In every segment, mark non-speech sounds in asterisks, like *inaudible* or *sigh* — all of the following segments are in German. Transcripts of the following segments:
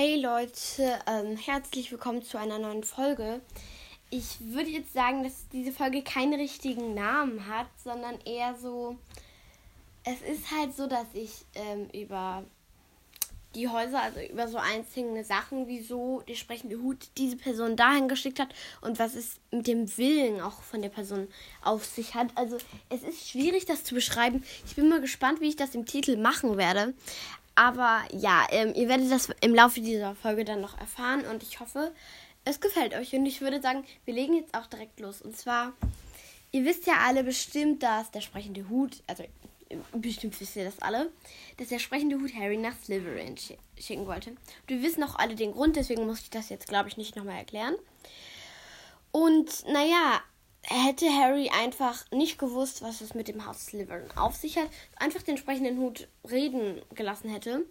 Hey Leute, ähm, herzlich willkommen zu einer neuen Folge. Ich würde jetzt sagen, dass diese Folge keinen richtigen Namen hat, sondern eher so. Es ist halt so, dass ich ähm, über die Häuser, also über so einzelne Sachen, wieso der sprechende Hut diese Person dahin geschickt hat und was es mit dem Willen auch von der Person auf sich hat. Also es ist schwierig, das zu beschreiben. Ich bin mal gespannt, wie ich das im Titel machen werde. Aber ja, ähm, ihr werdet das im Laufe dieser Folge dann noch erfahren und ich hoffe, es gefällt euch. Und ich würde sagen, wir legen jetzt auch direkt los. Und zwar, ihr wisst ja alle bestimmt, dass der sprechende Hut, also bestimmt wisst ihr das alle, dass der sprechende Hut Harry nach Slytherin schicken wollte. Und wir wissen auch alle den Grund, deswegen muss ich das jetzt, glaube ich, nicht nochmal erklären. Und naja, hätte Harry einfach nicht gewusst, was es mit dem Haus Slytherin auf sich hat, einfach den sprechenden Hut reden gelassen hätte.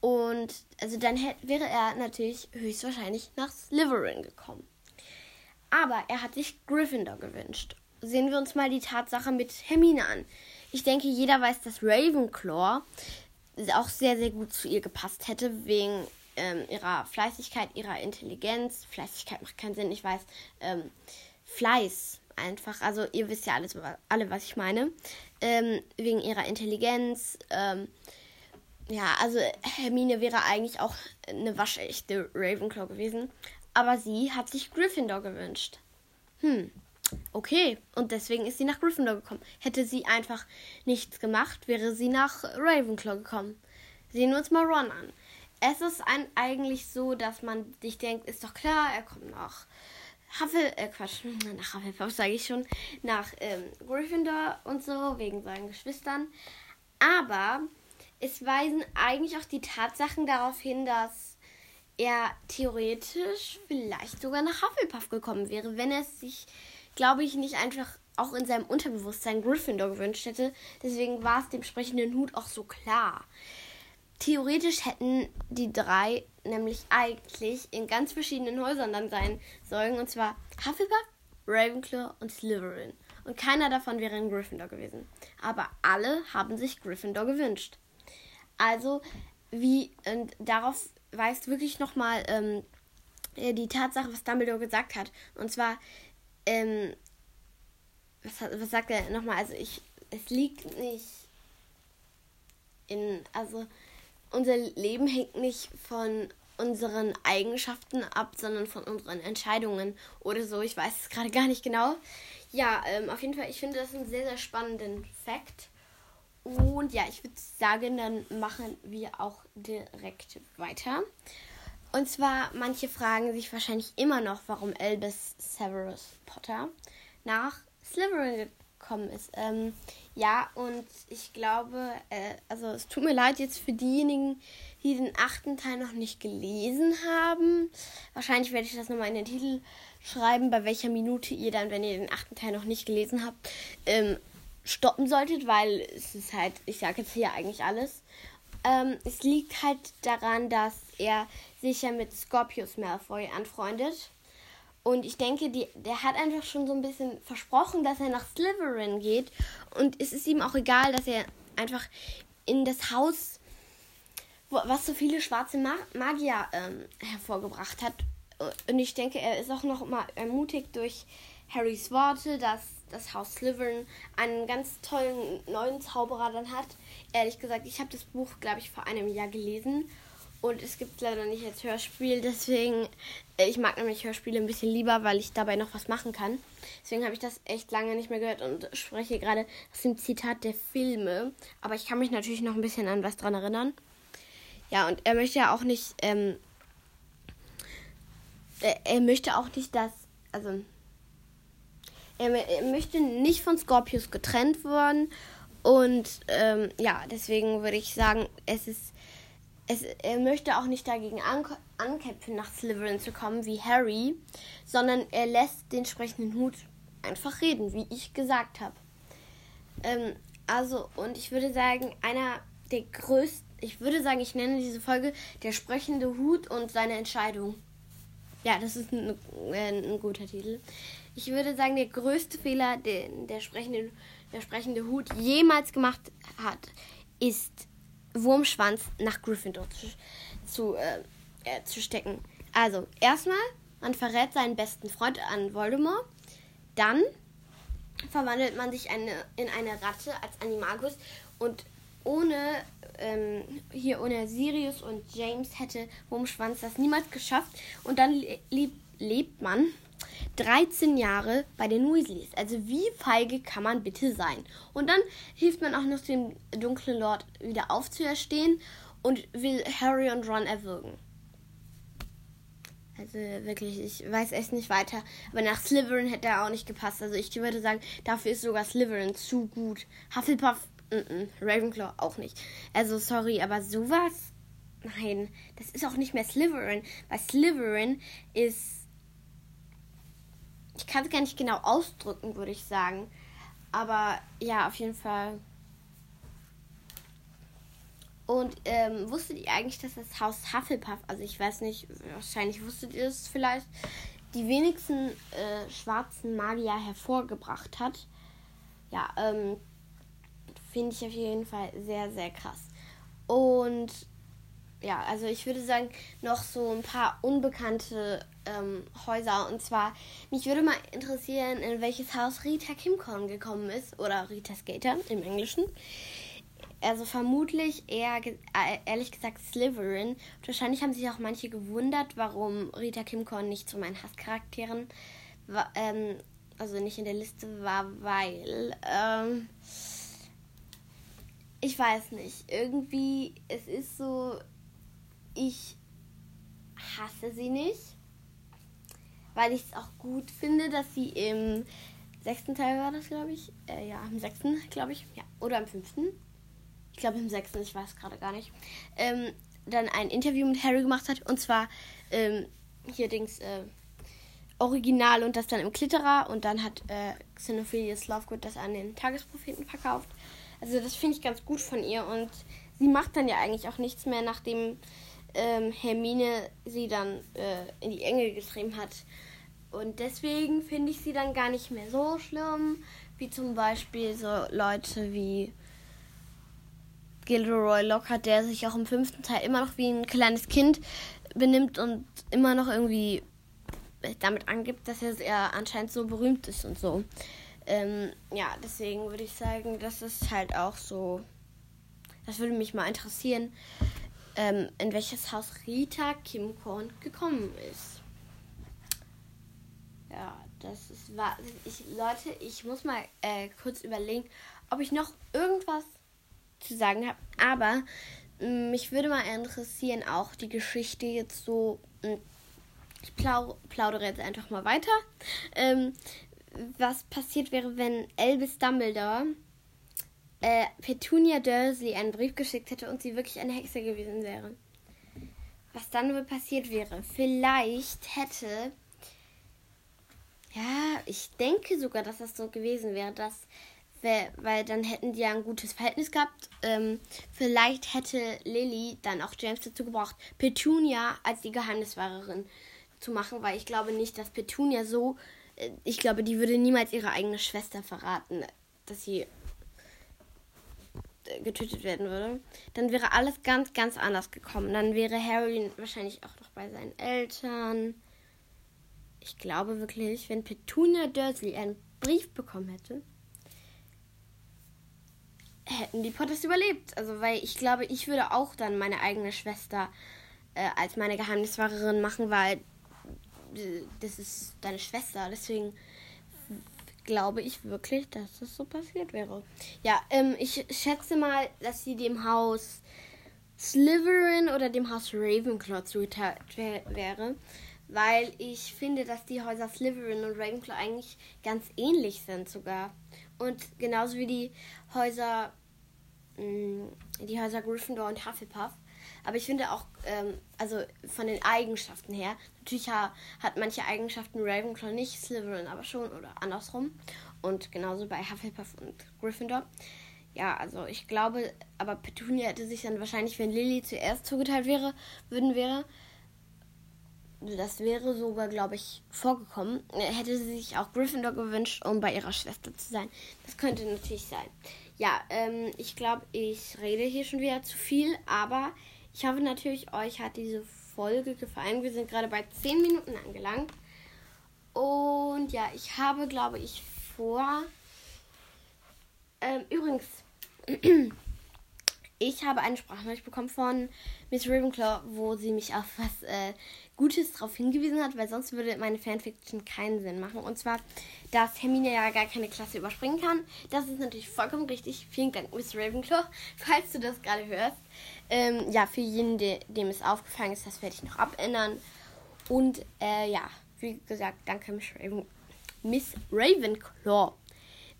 Und also dann hätte, wäre er natürlich höchstwahrscheinlich nach Slytherin gekommen. Aber er hat sich Gryffindor gewünscht. Sehen wir uns mal die Tatsache mit Hermine an. Ich denke, jeder weiß, dass Ravenclaw auch sehr, sehr gut zu ihr gepasst hätte, wegen ähm, ihrer Fleißigkeit, ihrer Intelligenz. Fleißigkeit macht keinen Sinn, ich weiß. Ähm, Fleiß einfach. Also ihr wisst ja alles, alle, was ich meine. Ähm, wegen ihrer Intelligenz. Ähm, ja, also Hermine wäre eigentlich auch eine waschechte Ravenclaw gewesen. Aber sie hat sich Gryffindor gewünscht. Hm, okay. Und deswegen ist sie nach Gryffindor gekommen. Hätte sie einfach nichts gemacht, wäre sie nach Ravenclaw gekommen. Sehen wir uns mal Ron an. Es ist ein, eigentlich so, dass man sich denkt, ist doch klar, er kommt nach Huffle, äh Quatsch, *laughs* nach Hufflepuff sage ich schon, nach ähm, Gryffindor und so, wegen seinen Geschwistern. Aber es weisen eigentlich auch die Tatsachen darauf hin, dass er theoretisch vielleicht sogar nach Hufflepuff gekommen wäre, wenn er sich, glaube ich, nicht einfach auch in seinem Unterbewusstsein Gryffindor gewünscht hätte. Deswegen war es dem sprechenden Hut auch so klar. Theoretisch hätten die drei nämlich eigentlich in ganz verschiedenen Häusern dann sein sollen. Und zwar Hufflepuff, Ravenclaw und Slytherin. Und keiner davon wäre in Gryffindor gewesen. Aber alle haben sich Gryffindor gewünscht. Also, wie, und darauf weist wirklich nochmal ähm, äh, die Tatsache, was Dumbledore gesagt hat. Und zwar, ähm, was, was sagt er nochmal? Also, ich, es liegt nicht in, also, unser Leben hängt nicht von unseren Eigenschaften ab, sondern von unseren Entscheidungen oder so. Ich weiß es gerade gar nicht genau. Ja, ähm, auf jeden Fall, ich finde das einen sehr, sehr spannenden Fakt. Und ja, ich würde sagen, dann machen wir auch direkt weiter. Und zwar, manche fragen sich wahrscheinlich immer noch, warum Albus Severus Potter nach Slytherin gekommen ist. Ähm, ja, und ich glaube, äh, also es tut mir leid jetzt für diejenigen, die den achten Teil noch nicht gelesen haben. Wahrscheinlich werde ich das nochmal in den Titel schreiben, bei welcher Minute ihr dann, wenn ihr den achten Teil noch nicht gelesen habt, ähm, stoppen solltet, weil es ist halt, ich sage jetzt hier eigentlich alles. Ähm, es liegt halt daran, dass er sich ja mit Scorpius Malfoy anfreundet. Und ich denke, die, der hat einfach schon so ein bisschen versprochen, dass er nach Slytherin geht. Und es ist ihm auch egal, dass er einfach in das Haus, wo, was so viele schwarze Ma Magier ähm, hervorgebracht hat. Und ich denke, er ist auch noch mal ermutigt durch Harrys Worte, dass das Haus Slytherin einen ganz tollen neuen Zauberer dann hat. Ehrlich gesagt, ich habe das Buch, glaube ich, vor einem Jahr gelesen. Und es gibt leider nicht als Hörspiel. Deswegen, äh, ich mag nämlich Hörspiele ein bisschen lieber, weil ich dabei noch was machen kann. Deswegen habe ich das echt lange nicht mehr gehört und spreche gerade aus dem Zitat der Filme. Aber ich kann mich natürlich noch ein bisschen an was dran erinnern. Ja, und er möchte ja auch nicht, ähm, er, er möchte auch nicht, dass, also, er, er möchte nicht von Scorpius getrennt werden. Und ähm, ja, deswegen würde ich sagen, es ist es, er möchte auch nicht dagegen an, ankämpfen, nach Slytherin zu kommen wie Harry, sondern er lässt den sprechenden Hut einfach reden, wie ich gesagt habe. Ähm, also, und ich würde sagen, einer der größten, ich würde sagen, ich nenne diese Folge der sprechende Hut und seine Entscheidung. Ja, das ist ein, ein, ein guter Titel. Ich würde sagen, der größte Fehler, den der sprechende, der sprechende Hut jemals gemacht hat, ist Wurmschwanz nach Gryffindor zu, zu äh, äh, zu stecken. Also, erstmal, man verrät seinen besten Freund an Voldemort. Dann verwandelt man sich eine, in eine Ratte als Animagus und ohne ähm, hier ohne Sirius und James hätte Wurmschwanz das niemals geschafft und dann le lebt man 13 Jahre bei den Weasleys. Also wie feige kann man bitte sein? Und dann hilft man auch noch dem dunklen Lord wieder aufzuerstehen und will Harry und Ron erwürgen. Also wirklich, ich weiß echt nicht weiter. Aber nach Slytherin hätte er auch nicht gepasst. Also ich würde sagen, dafür ist sogar Slytherin zu gut. Hufflepuff, mm -mm. Ravenclaw auch nicht. Also sorry, aber sowas, nein, das ist auch nicht mehr Slytherin. Weil Slytherin ist, ich kann es gar nicht genau ausdrücken, würde ich sagen. Aber ja, auf jeden Fall und ähm, wusstet ihr eigentlich, dass das Haus Hufflepuff, also ich weiß nicht, wahrscheinlich wusstet ihr es vielleicht, die wenigsten äh, schwarzen Magier hervorgebracht hat? Ja, ähm, finde ich auf jeden Fall sehr, sehr krass. Und ja, also ich würde sagen, noch so ein paar unbekannte ähm, Häuser. Und zwar, mich würde mal interessieren, in welches Haus Rita Kimcorn gekommen ist. Oder Rita Skater im Englischen also vermutlich eher, äh, ehrlich gesagt, Slytherin. wahrscheinlich haben sich auch manche gewundert, warum Rita Kimcorn nicht zu meinen Hasscharakteren, war, ähm, also nicht in der Liste war, weil, ähm, ich weiß nicht, irgendwie, es ist so, ich hasse sie nicht, weil ich es auch gut finde, dass sie im sechsten Teil war das, glaube ich, äh, ja, im sechsten, glaube ich, ja, oder im fünften, ich glaube im sechsten, ich weiß gerade gar nicht, ähm, dann ein Interview mit Harry gemacht hat. Und zwar ähm, hier Dings äh, Original und das dann im Klitterer. Und dann hat äh, Xenophilius Lovegood das an den Tagespropheten verkauft. Also das finde ich ganz gut von ihr. Und sie macht dann ja eigentlich auch nichts mehr, nachdem ähm, Hermine sie dann äh, in die Enge getrieben hat. Und deswegen finde ich sie dann gar nicht mehr so schlimm, wie zum Beispiel so Leute wie Gilderoy Lockhart, der sich auch im fünften Teil immer noch wie ein kleines Kind benimmt und immer noch irgendwie damit angibt, dass er anscheinend so berühmt ist und so. Ähm, ja, deswegen würde ich sagen, das ist halt auch so. Das würde mich mal interessieren, ähm, in welches Haus Rita Kim Korn gekommen ist. Ja, das ist wahr. Ich, Leute, ich muss mal äh, kurz überlegen, ob ich noch irgendwas zu sagen habe. Aber mm, mich würde mal interessieren, auch die Geschichte jetzt so. Mm, ich plaudere jetzt einfach mal weiter. Ähm, was passiert wäre, wenn Albus Dumbledore äh, Petunia Dursley einen Brief geschickt hätte und sie wirklich eine Hexe gewesen wäre. Was dann wohl passiert wäre? Vielleicht hätte. Ja, ich denke sogar, dass das so gewesen wäre, dass weil, dann hätten die ja ein gutes Verhältnis gehabt. Ähm, vielleicht hätte Lily dann auch James dazu gebracht, Petunia als die Geheimniswahrerin zu machen, weil ich glaube nicht, dass Petunia so, äh, ich glaube, die würde niemals ihre eigene Schwester verraten, dass sie getötet werden würde. Dann wäre alles ganz, ganz anders gekommen. Dann wäre Harry wahrscheinlich auch noch bei seinen Eltern. Ich glaube wirklich, wenn Petunia Dursley einen Brief bekommen hätte, hätten die Potters überlebt. Also, weil ich glaube, ich würde auch dann meine eigene Schwester äh, als meine Geheimniswahrerin machen, weil äh, das ist deine Schwester. Deswegen glaube ich wirklich, dass das so passiert wäre. Ja, ähm, ich schätze mal, dass sie dem Haus Slytherin oder dem Haus Ravenclaw zugeteilt wäre. Weil ich finde, dass die Häuser Slytherin und Ravenclaw eigentlich ganz ähnlich sind sogar. Und genauso wie die Häuser, mh, mm, die Häuser Gryffindor und Hufflepuff. Aber ich finde auch, ähm, also von den Eigenschaften her, natürlich ha hat manche Eigenschaften Ravenclaw nicht, Slytherin aber schon oder andersrum. Und genauso bei Hufflepuff und Gryffindor. Ja, also ich glaube, aber Petunia hätte sich dann wahrscheinlich, wenn Lily zuerst zugeteilt wäre, würden wäre, das wäre sogar, glaube ich, vorgekommen. Hätte sie sich auch Gryffindor gewünscht, um bei ihrer Schwester zu sein. Das könnte natürlich sein. Ja, ähm, ich glaube, ich rede hier schon wieder zu viel, aber ich hoffe natürlich, euch hat diese Folge gefallen. Wir sind gerade bei 10 Minuten angelangt. Und ja, ich habe, glaube ich, vor. Ähm, übrigens, *clears throat* ich habe eine Sprachnachricht bekommen von Miss Ravenclaw, wo sie mich auf was äh, Gutes darauf hingewiesen hat, weil sonst würde meine Fanfiction keinen Sinn machen. Und zwar, dass Hermine ja gar keine Klasse überspringen kann. Das ist natürlich vollkommen richtig. Vielen Dank, Miss Ravenclaw, *laughs* falls du das gerade hörst. Ähm, ja, für jeden, de dem es aufgefallen ist, das werde ich noch abändern. Und äh, ja, wie gesagt, danke Miss, Raven Miss Ravenclaw.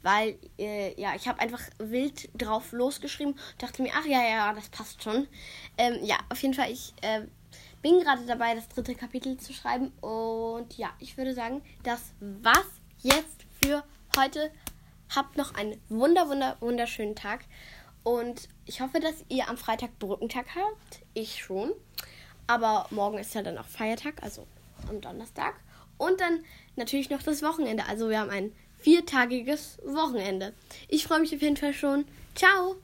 Weil, äh, ja, ich habe einfach wild drauf losgeschrieben dachte mir, ach ja, ja, das passt schon. Ähm, ja, auf jeden Fall, ich äh, bin gerade dabei, das dritte Kapitel zu schreiben. Und ja, ich würde sagen, das war's jetzt für heute. Habt noch einen wunder, wunder, wunderschönen Tag. Und ich hoffe, dass ihr am Freitag Brückentag habt. Ich schon. Aber morgen ist ja dann auch Feiertag, also am Donnerstag. Und dann natürlich noch das Wochenende. Also wir haben ein viertagiges Wochenende. Ich freue mich auf jeden Fall schon. Ciao!